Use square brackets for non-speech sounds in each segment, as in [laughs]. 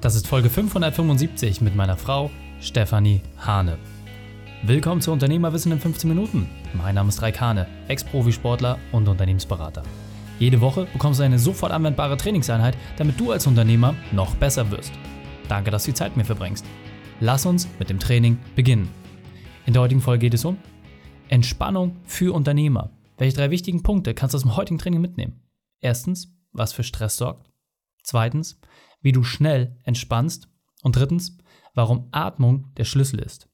Das ist Folge 575 mit meiner Frau Stefanie Hane. Willkommen zu Unternehmerwissen in 15 Minuten. Mein Name ist Raik Hane, Ex-Profisportler und Unternehmensberater. Jede Woche bekommst du eine sofort anwendbare Trainingseinheit, damit du als Unternehmer noch besser wirst. Danke, dass du die Zeit mir verbringst. Lass uns mit dem Training beginnen. In der heutigen Folge geht es um Entspannung für Unternehmer. Welche drei wichtigen Punkte kannst du aus dem heutigen Training mitnehmen? Erstens, was für Stress sorgt. Zweitens, wie du schnell entspannst. Und drittens, warum Atmung der Schlüssel ist.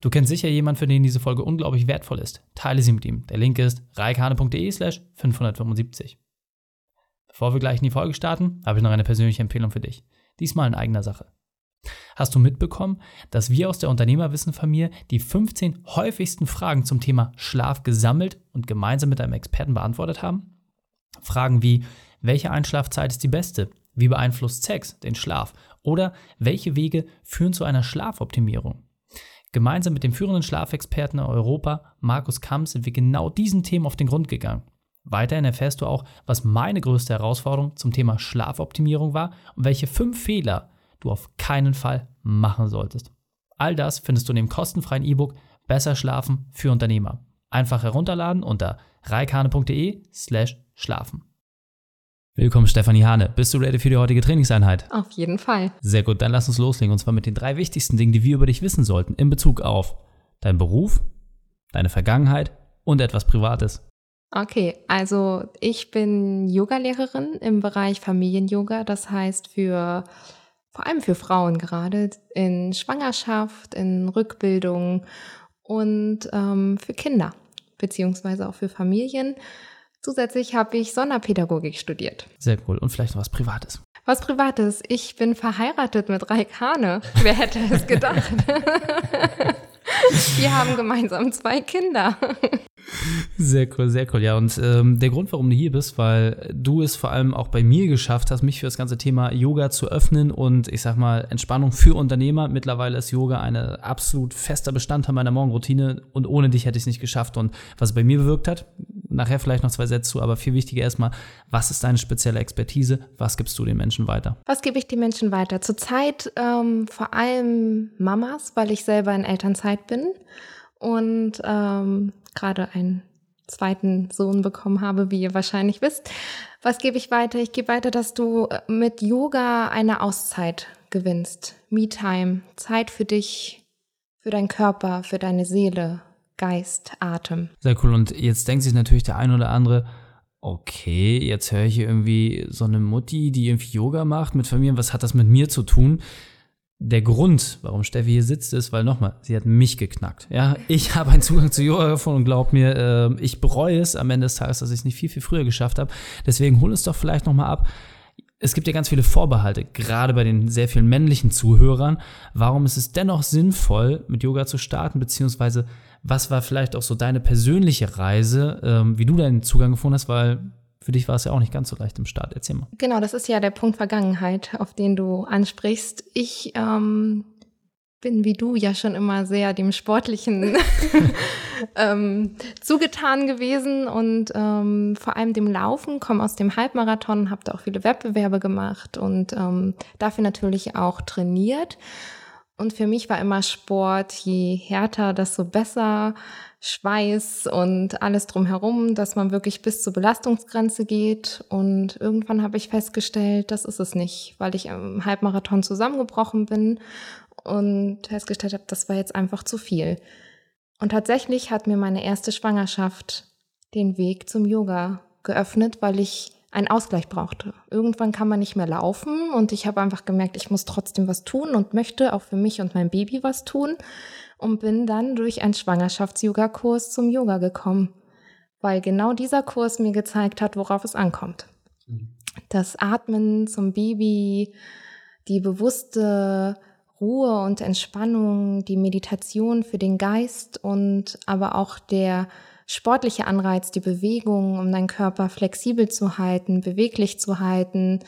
Du kennst sicher jemanden, für den diese Folge unglaublich wertvoll ist. Teile sie mit ihm. Der Link ist reikane.de slash 575. Bevor wir gleich in die Folge starten, habe ich noch eine persönliche Empfehlung für dich. Diesmal in eigener Sache. Hast du mitbekommen, dass wir aus der Unternehmerwissenfamilie die 15 häufigsten Fragen zum Thema Schlaf gesammelt und gemeinsam mit einem Experten beantwortet haben? Fragen wie, welche Einschlafzeit ist die beste? Wie beeinflusst Sex den Schlaf? Oder welche Wege führen zu einer Schlafoptimierung? Gemeinsam mit dem führenden Schlafexperten in Europa, Markus Kamp, sind wir genau diesen Themen auf den Grund gegangen. Weiterhin erfährst du auch, was meine größte Herausforderung zum Thema Schlafoptimierung war und welche fünf Fehler du auf keinen Fall machen solltest. All das findest du in dem kostenfreien E-Book Besser schlafen für Unternehmer. Einfach herunterladen unter reikane.de slash schlafen. Willkommen Stefanie Hane. Bist du ready für die heutige Trainingseinheit? Auf jeden Fall. Sehr gut, dann lass uns loslegen und zwar mit den drei wichtigsten Dingen, die wir über dich wissen sollten in Bezug auf deinen Beruf, deine Vergangenheit und etwas Privates. Okay, also ich bin Yogalehrerin im Bereich Familien-Yoga, das heißt für vor allem für Frauen gerade in Schwangerschaft, in Rückbildung und ähm, für Kinder beziehungsweise auch für Familien. Zusätzlich habe ich Sonderpädagogik studiert. Sehr cool. Und vielleicht noch was Privates. Was Privates. Ich bin verheiratet mit Raik Hane. Wer hätte es gedacht? Wir haben gemeinsam zwei Kinder. Sehr cool, sehr cool. Ja, und ähm, der Grund, warum du hier bist, weil du es vor allem auch bei mir geschafft hast, mich für das ganze Thema Yoga zu öffnen und ich sag mal Entspannung für Unternehmer. Mittlerweile ist Yoga ein absolut fester Bestandteil meiner Morgenroutine und ohne dich hätte ich es nicht geschafft. Und was es bei mir bewirkt hat, nachher vielleicht noch zwei Sätze zu, aber viel wichtiger erstmal, was ist deine spezielle Expertise? Was gibst du den Menschen weiter? Was gebe ich den Menschen weiter? Zurzeit ähm, vor allem Mamas, weil ich selber in Elternzeit bin und ähm, gerade einen zweiten Sohn bekommen habe, wie ihr wahrscheinlich wisst. Was gebe ich weiter? Ich gebe weiter, dass du äh, mit Yoga eine Auszeit gewinnst. Me-Time, Zeit für dich, für deinen Körper, für deine Seele, Geist, Atem. Sehr cool. Und jetzt denkt sich natürlich der ein oder andere, okay, jetzt höre ich irgendwie so eine Mutti, die irgendwie Yoga macht mit Familien. Was hat das mit mir zu tun? der Grund, warum Steffi hier sitzt, ist, weil nochmal, sie hat mich geknackt. Ja, ich habe einen Zugang zu Yoga gefunden und glaub mir, äh, ich bereue es am Ende des Tages, dass ich es nicht viel, viel früher geschafft habe. Deswegen hol es doch vielleicht nochmal ab. Es gibt ja ganz viele Vorbehalte, gerade bei den sehr vielen männlichen Zuhörern. Warum ist es dennoch sinnvoll, mit Yoga zu starten, beziehungsweise was war vielleicht auch so deine persönliche Reise, ähm, wie du deinen Zugang gefunden hast, weil für dich war es ja auch nicht ganz so leicht im Start. Erzähl mal. Genau, das ist ja der Punkt Vergangenheit, auf den du ansprichst. Ich ähm, bin wie du ja schon immer sehr dem Sportlichen [laughs] ähm, zugetan gewesen und ähm, vor allem dem Laufen, komme aus dem Halbmarathon, habe da auch viele Wettbewerbe gemacht und ähm, dafür natürlich auch trainiert. Und für mich war immer Sport, je härter, desto besser. Schweiß und alles drumherum, dass man wirklich bis zur Belastungsgrenze geht. Und irgendwann habe ich festgestellt, das ist es nicht, weil ich im Halbmarathon zusammengebrochen bin und festgestellt habe, das war jetzt einfach zu viel. Und tatsächlich hat mir meine erste Schwangerschaft den Weg zum Yoga geöffnet, weil ich einen Ausgleich brauchte. Irgendwann kann man nicht mehr laufen und ich habe einfach gemerkt, ich muss trotzdem was tun und möchte auch für mich und mein Baby was tun und bin dann durch einen Schwangerschafts-Yoga-Kurs zum Yoga gekommen, weil genau dieser Kurs mir gezeigt hat, worauf es ankommt. Das Atmen zum Baby, die bewusste Ruhe und Entspannung, die Meditation für den Geist und aber auch der sportliche Anreiz, die Bewegung, um deinen Körper flexibel zu halten, beweglich zu halten,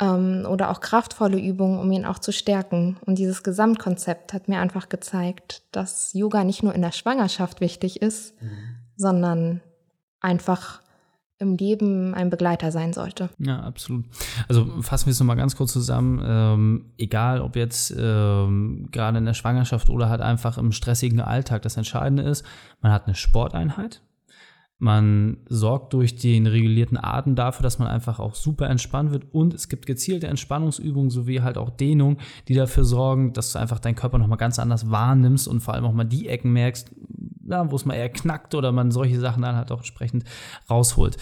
ähm, oder auch kraftvolle Übungen, um ihn auch zu stärken. Und dieses Gesamtkonzept hat mir einfach gezeigt, dass Yoga nicht nur in der Schwangerschaft wichtig ist, mhm. sondern einfach im Leben ein Begleiter sein sollte. Ja, absolut. Also fassen wir es nochmal ganz kurz zusammen. Ähm, egal, ob jetzt ähm, gerade in der Schwangerschaft oder halt einfach im stressigen Alltag, das Entscheidende ist, man hat eine Sporteinheit. Man sorgt durch den regulierten Atem dafür, dass man einfach auch super entspannt wird und es gibt gezielte Entspannungsübungen sowie halt auch Dehnung, die dafür sorgen, dass du einfach deinen Körper nochmal ganz anders wahrnimmst und vor allem auch mal die Ecken merkst, ja, wo es mal eher knackt oder man solche Sachen dann halt auch entsprechend rausholt.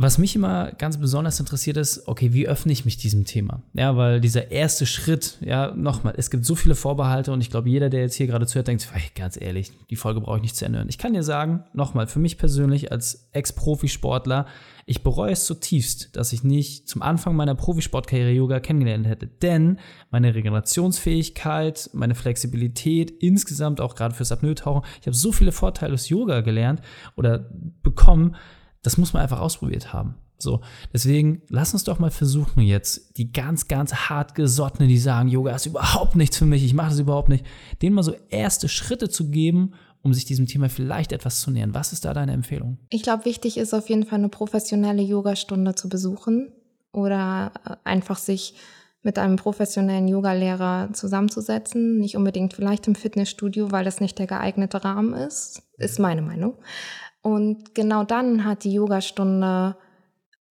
Was mich immer ganz besonders interessiert ist, okay, wie öffne ich mich diesem Thema? Ja, weil dieser erste Schritt, ja, nochmal, es gibt so viele Vorbehalte und ich glaube, jeder, der jetzt hier gerade zuhört, denkt, hey, ganz ehrlich, die Folge brauche ich nicht zu ändern. Ich kann dir sagen, nochmal, für mich persönlich als Ex-Profisportler, ich bereue es zutiefst, dass ich nicht zum Anfang meiner Profisportkarriere Yoga kennengelernt hätte. Denn meine Regenerationsfähigkeit, meine Flexibilität, insgesamt auch gerade fürs Apnoe-Tauchen, ich habe so viele Vorteile aus Yoga gelernt oder bekommen, das muss man einfach ausprobiert haben. So, deswegen lass uns doch mal versuchen jetzt, die ganz, ganz hart gesottenen, die sagen, Yoga ist überhaupt nichts für mich, ich mache das überhaupt nicht, denen mal so erste Schritte zu geben, um sich diesem Thema vielleicht etwas zu nähern. Was ist da deine Empfehlung? Ich glaube, wichtig ist auf jeden Fall eine professionelle Yogastunde zu besuchen oder äh, einfach sich mit einem professionellen Yogalehrer zusammenzusetzen. Nicht unbedingt vielleicht im Fitnessstudio, weil das nicht der geeignete Rahmen ist, ist meine Meinung. Und genau dann hat die Yogastunde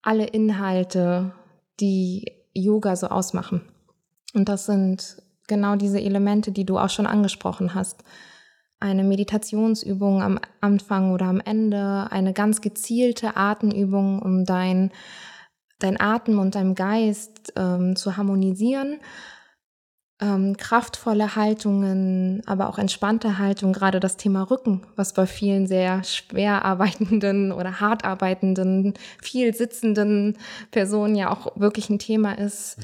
alle Inhalte, die Yoga so ausmachen. Und das sind genau diese Elemente, die du auch schon angesprochen hast. Eine Meditationsübung am Anfang oder am Ende, eine ganz gezielte Atemübung, um dein, dein Atem und dein Geist ähm, zu harmonisieren ähm, kraftvolle Haltungen, aber auch entspannte Haltung, gerade das Thema Rücken, was bei vielen sehr schwer arbeitenden oder hart arbeitenden, viel sitzenden Personen ja auch wirklich ein Thema ist, mhm.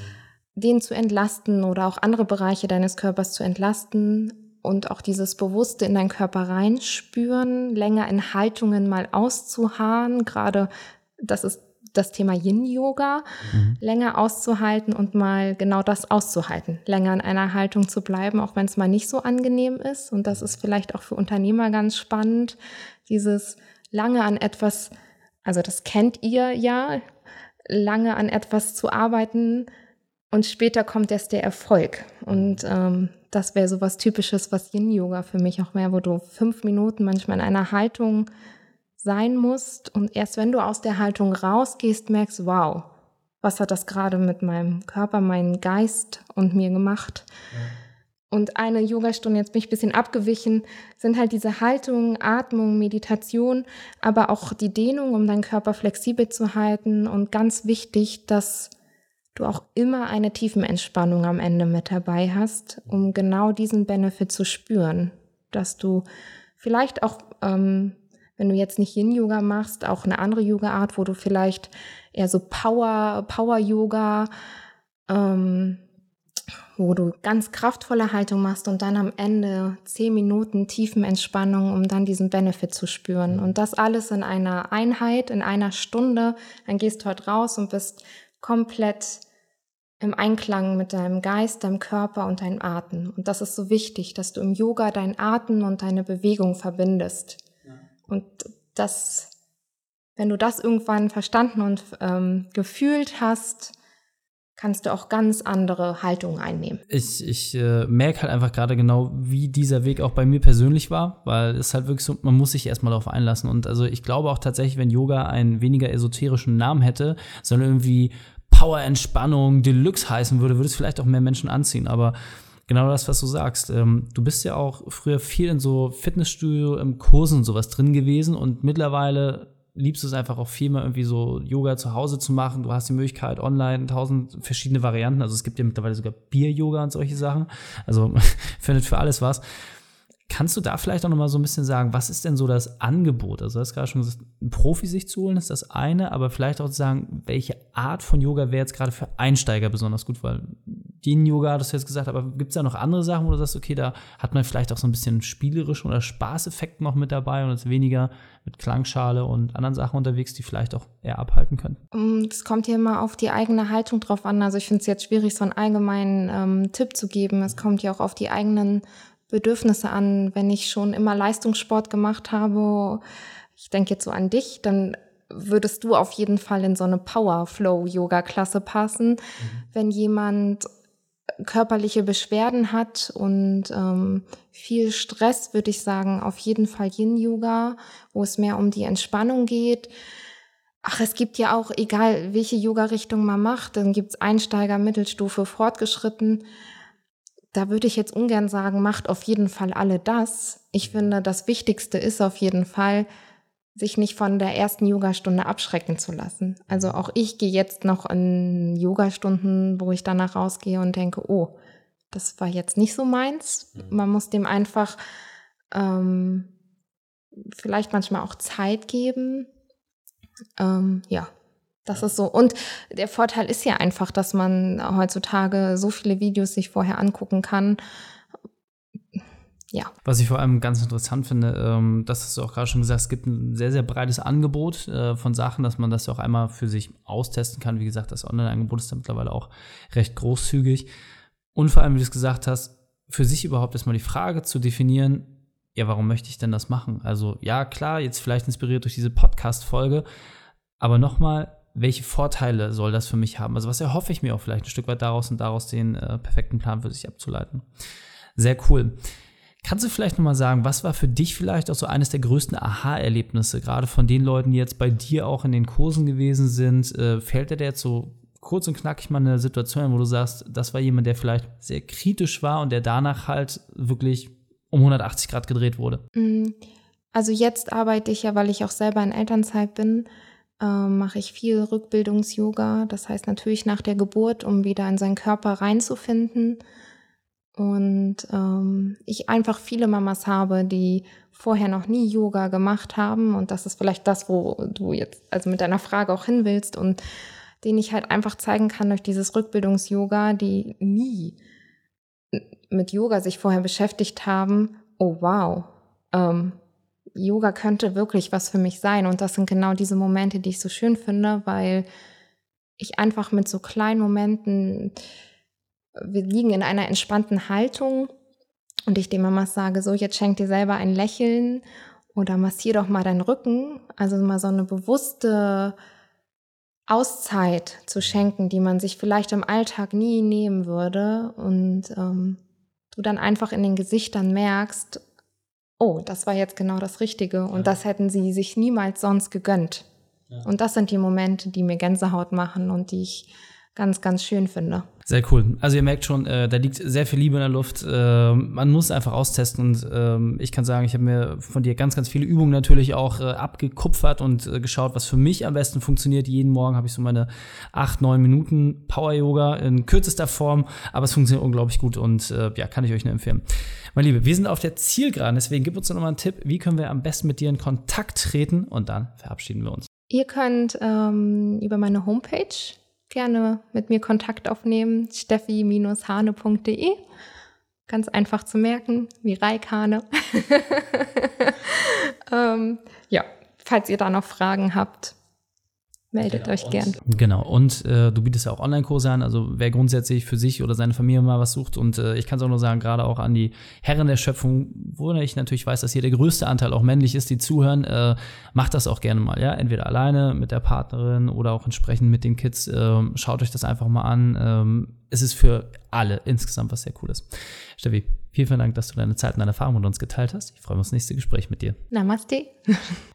den zu entlasten oder auch andere Bereiche deines Körpers zu entlasten und auch dieses Bewusste in deinen Körper reinspüren, länger in Haltungen mal auszuharren, gerade das ist das Thema Yin-Yoga mhm. länger auszuhalten und mal genau das auszuhalten, länger in einer Haltung zu bleiben, auch wenn es mal nicht so angenehm ist. Und das ist vielleicht auch für Unternehmer ganz spannend, dieses lange an etwas, also das kennt ihr ja, lange an etwas zu arbeiten und später kommt erst der Erfolg. Und ähm, das wäre so was Typisches, was Yin-Yoga für mich auch wäre, wo du fünf Minuten manchmal in einer Haltung sein musst und erst wenn du aus der Haltung rausgehst, merkst, wow, was hat das gerade mit meinem Körper, meinem Geist und mir gemacht? Ja. Und eine Yogastunde, jetzt bin ich ein bisschen abgewichen, sind halt diese Haltung, Atmung, Meditation, aber auch die Dehnung, um deinen Körper flexibel zu halten. Und ganz wichtig, dass du auch immer eine Tiefenentspannung am Ende mit dabei hast, um genau diesen Benefit zu spüren. Dass du vielleicht auch ähm, wenn du jetzt nicht Yin-Yoga machst, auch eine andere Yoga-Art, wo du vielleicht eher so Power, Power-Yoga, ähm, wo du ganz kraftvolle Haltung machst und dann am Ende zehn Minuten tiefen Entspannung, um dann diesen Benefit zu spüren. Und das alles in einer Einheit, in einer Stunde. Dann gehst du heute raus und bist komplett im Einklang mit deinem Geist, deinem Körper und deinem Atem. Und das ist so wichtig, dass du im Yoga deinen Atem und deine Bewegung verbindest. Und das, wenn du das irgendwann verstanden und ähm, gefühlt hast, kannst du auch ganz andere Haltungen einnehmen. Ich, ich äh, merke halt einfach gerade genau, wie dieser Weg auch bei mir persönlich war, weil es halt wirklich so, man muss sich erstmal darauf einlassen. Und also ich glaube auch tatsächlich, wenn Yoga einen weniger esoterischen Namen hätte, sondern irgendwie Power Entspannung Deluxe heißen würde, würde es vielleicht auch mehr Menschen anziehen. Aber genau das, was du sagst. Ähm, du bist ja auch früher viel in so Fitnessstudio, im Kursen und sowas drin gewesen und mittlerweile liebst du es einfach auch viel mehr irgendwie so Yoga zu Hause zu machen. Du hast die Möglichkeit online tausend verschiedene Varianten. Also es gibt ja mittlerweile sogar Bier-Yoga und solche Sachen. Also [laughs] findet für alles was. Kannst du da vielleicht auch noch mal so ein bisschen sagen, was ist denn so das Angebot? Also, du hast gerade schon gesagt, einen Profi sich zu holen, ist das eine, aber vielleicht auch zu sagen, welche Art von Yoga wäre jetzt gerade für Einsteiger besonders gut, weil Yin-Yoga, das du jetzt gesagt, aber gibt es da noch andere Sachen, wo du sagst, okay, da hat man vielleicht auch so ein bisschen spielerischen oder Spaßeffekt noch mit dabei und ist weniger mit Klangschale und anderen Sachen unterwegs, die vielleicht auch eher abhalten können? Es kommt hier immer auf die eigene Haltung drauf an. Also ich finde es jetzt schwierig, so einen allgemeinen ähm, Tipp zu geben. Es kommt ja auch auf die eigenen Bedürfnisse an. Wenn ich schon immer Leistungssport gemacht habe, ich denke jetzt so an dich, dann würdest du auf jeden Fall in so eine Power-Flow-Yoga-Klasse passen. Mhm. Wenn jemand körperliche Beschwerden hat und ähm, viel Stress, würde ich sagen, auf jeden Fall Yin-Yoga, wo es mehr um die Entspannung geht. Ach, es gibt ja auch, egal welche Yoga-Richtung man macht, dann gibt's Einsteiger, Mittelstufe, Fortgeschritten. Da würde ich jetzt ungern sagen, macht auf jeden Fall alle das. Ich finde, das Wichtigste ist auf jeden Fall, sich nicht von der ersten Yogastunde abschrecken zu lassen. Also auch ich gehe jetzt noch in Yogastunden, wo ich danach rausgehe und denke, oh, das war jetzt nicht so meins. Mhm. Man muss dem einfach ähm, vielleicht manchmal auch Zeit geben. Ähm, ja, das ist so. Und der Vorteil ist ja einfach, dass man heutzutage so viele Videos sich vorher angucken kann ja. Was ich vor allem ganz interessant finde, ähm, das hast du auch gerade schon gesagt, es gibt ein sehr, sehr breites Angebot äh, von Sachen, dass man das auch einmal für sich austesten kann. Wie gesagt, das Online-Angebot ist da mittlerweile auch recht großzügig. Und vor allem, wie du es gesagt hast, für sich überhaupt erstmal die Frage zu definieren, ja, warum möchte ich denn das machen? Also, ja, klar, jetzt vielleicht inspiriert durch diese Podcast-Folge, aber nochmal, welche Vorteile soll das für mich haben? Also, was erhoffe ich mir auch vielleicht ein Stück weit daraus und daraus den äh, perfekten Plan für sich abzuleiten? Sehr cool. Kannst du vielleicht nochmal sagen, was war für dich vielleicht auch so eines der größten Aha-Erlebnisse, gerade von den Leuten, die jetzt bei dir auch in den Kursen gewesen sind? Äh, fällt dir jetzt so kurz und knackig mal eine Situation, wo du sagst, das war jemand, der vielleicht sehr kritisch war und der danach halt wirklich um 180 Grad gedreht wurde? Mm, also jetzt arbeite ich ja, weil ich auch selber in Elternzeit bin, äh, mache ich viel Rückbildungs-Yoga. Das heißt natürlich nach der Geburt, um wieder in seinen Körper reinzufinden und ähm, ich einfach viele Mamas habe, die vorher noch nie Yoga gemacht haben. Und das ist vielleicht das, wo du jetzt also mit deiner Frage auch hin willst und den ich halt einfach zeigen kann durch dieses Rückbildungs-Yoga, die nie mit Yoga sich vorher beschäftigt haben. Oh wow, ähm, Yoga könnte wirklich was für mich sein. Und das sind genau diese Momente, die ich so schön finde, weil ich einfach mit so kleinen Momenten wir liegen in einer entspannten Haltung und ich den Mamas sage, so jetzt schenk dir selber ein Lächeln oder massier doch mal deinen Rücken, also mal so eine bewusste Auszeit zu schenken, die man sich vielleicht im Alltag nie nehmen würde und ähm, du dann einfach in den Gesichtern merkst, oh, das war jetzt genau das Richtige und ja. das hätten sie sich niemals sonst gegönnt. Ja. Und das sind die Momente, die mir Gänsehaut machen und die ich ganz, ganz schön finde. Sehr cool. Also ihr merkt schon, äh, da liegt sehr viel Liebe in der Luft. Äh, man muss einfach austesten und äh, ich kann sagen, ich habe mir von dir ganz, ganz viele Übungen natürlich auch äh, abgekupfert und äh, geschaut, was für mich am besten funktioniert. Jeden Morgen habe ich so meine acht, neun Minuten Power-Yoga in kürzester Form, aber es funktioniert unglaublich gut und äh, ja, kann ich euch nur empfehlen. Mein Liebe, wir sind auf der Zielgeraden, deswegen gib uns nochmal einen Tipp, wie können wir am besten mit dir in Kontakt treten und dann verabschieden wir uns. Ihr könnt ähm, über meine Homepage gerne mit mir Kontakt aufnehmen. steffi-hane.de. Ganz einfach zu merken, wie Reikane. [laughs] ähm, ja, falls ihr da noch Fragen habt, meldet genau, euch gern. Genau, und äh, du bietest ja auch Online-Kurse an, also wer grundsätzlich für sich oder seine Familie mal was sucht und äh, ich kann es auch nur sagen, gerade auch an die Herren der Schöpfung, wo ich natürlich weiß, dass hier der größte Anteil auch männlich ist, die zuhören, äh, macht das auch gerne mal, ja, entweder alleine mit der Partnerin oder auch entsprechend mit den Kids, äh, schaut euch das einfach mal an, ähm, es ist für alle insgesamt was sehr Cooles. Steffi, vielen, vielen Dank, dass du deine Zeit und deine Erfahrung mit uns geteilt hast. Ich freue mich aufs nächste Gespräch mit dir. Namaste. [laughs]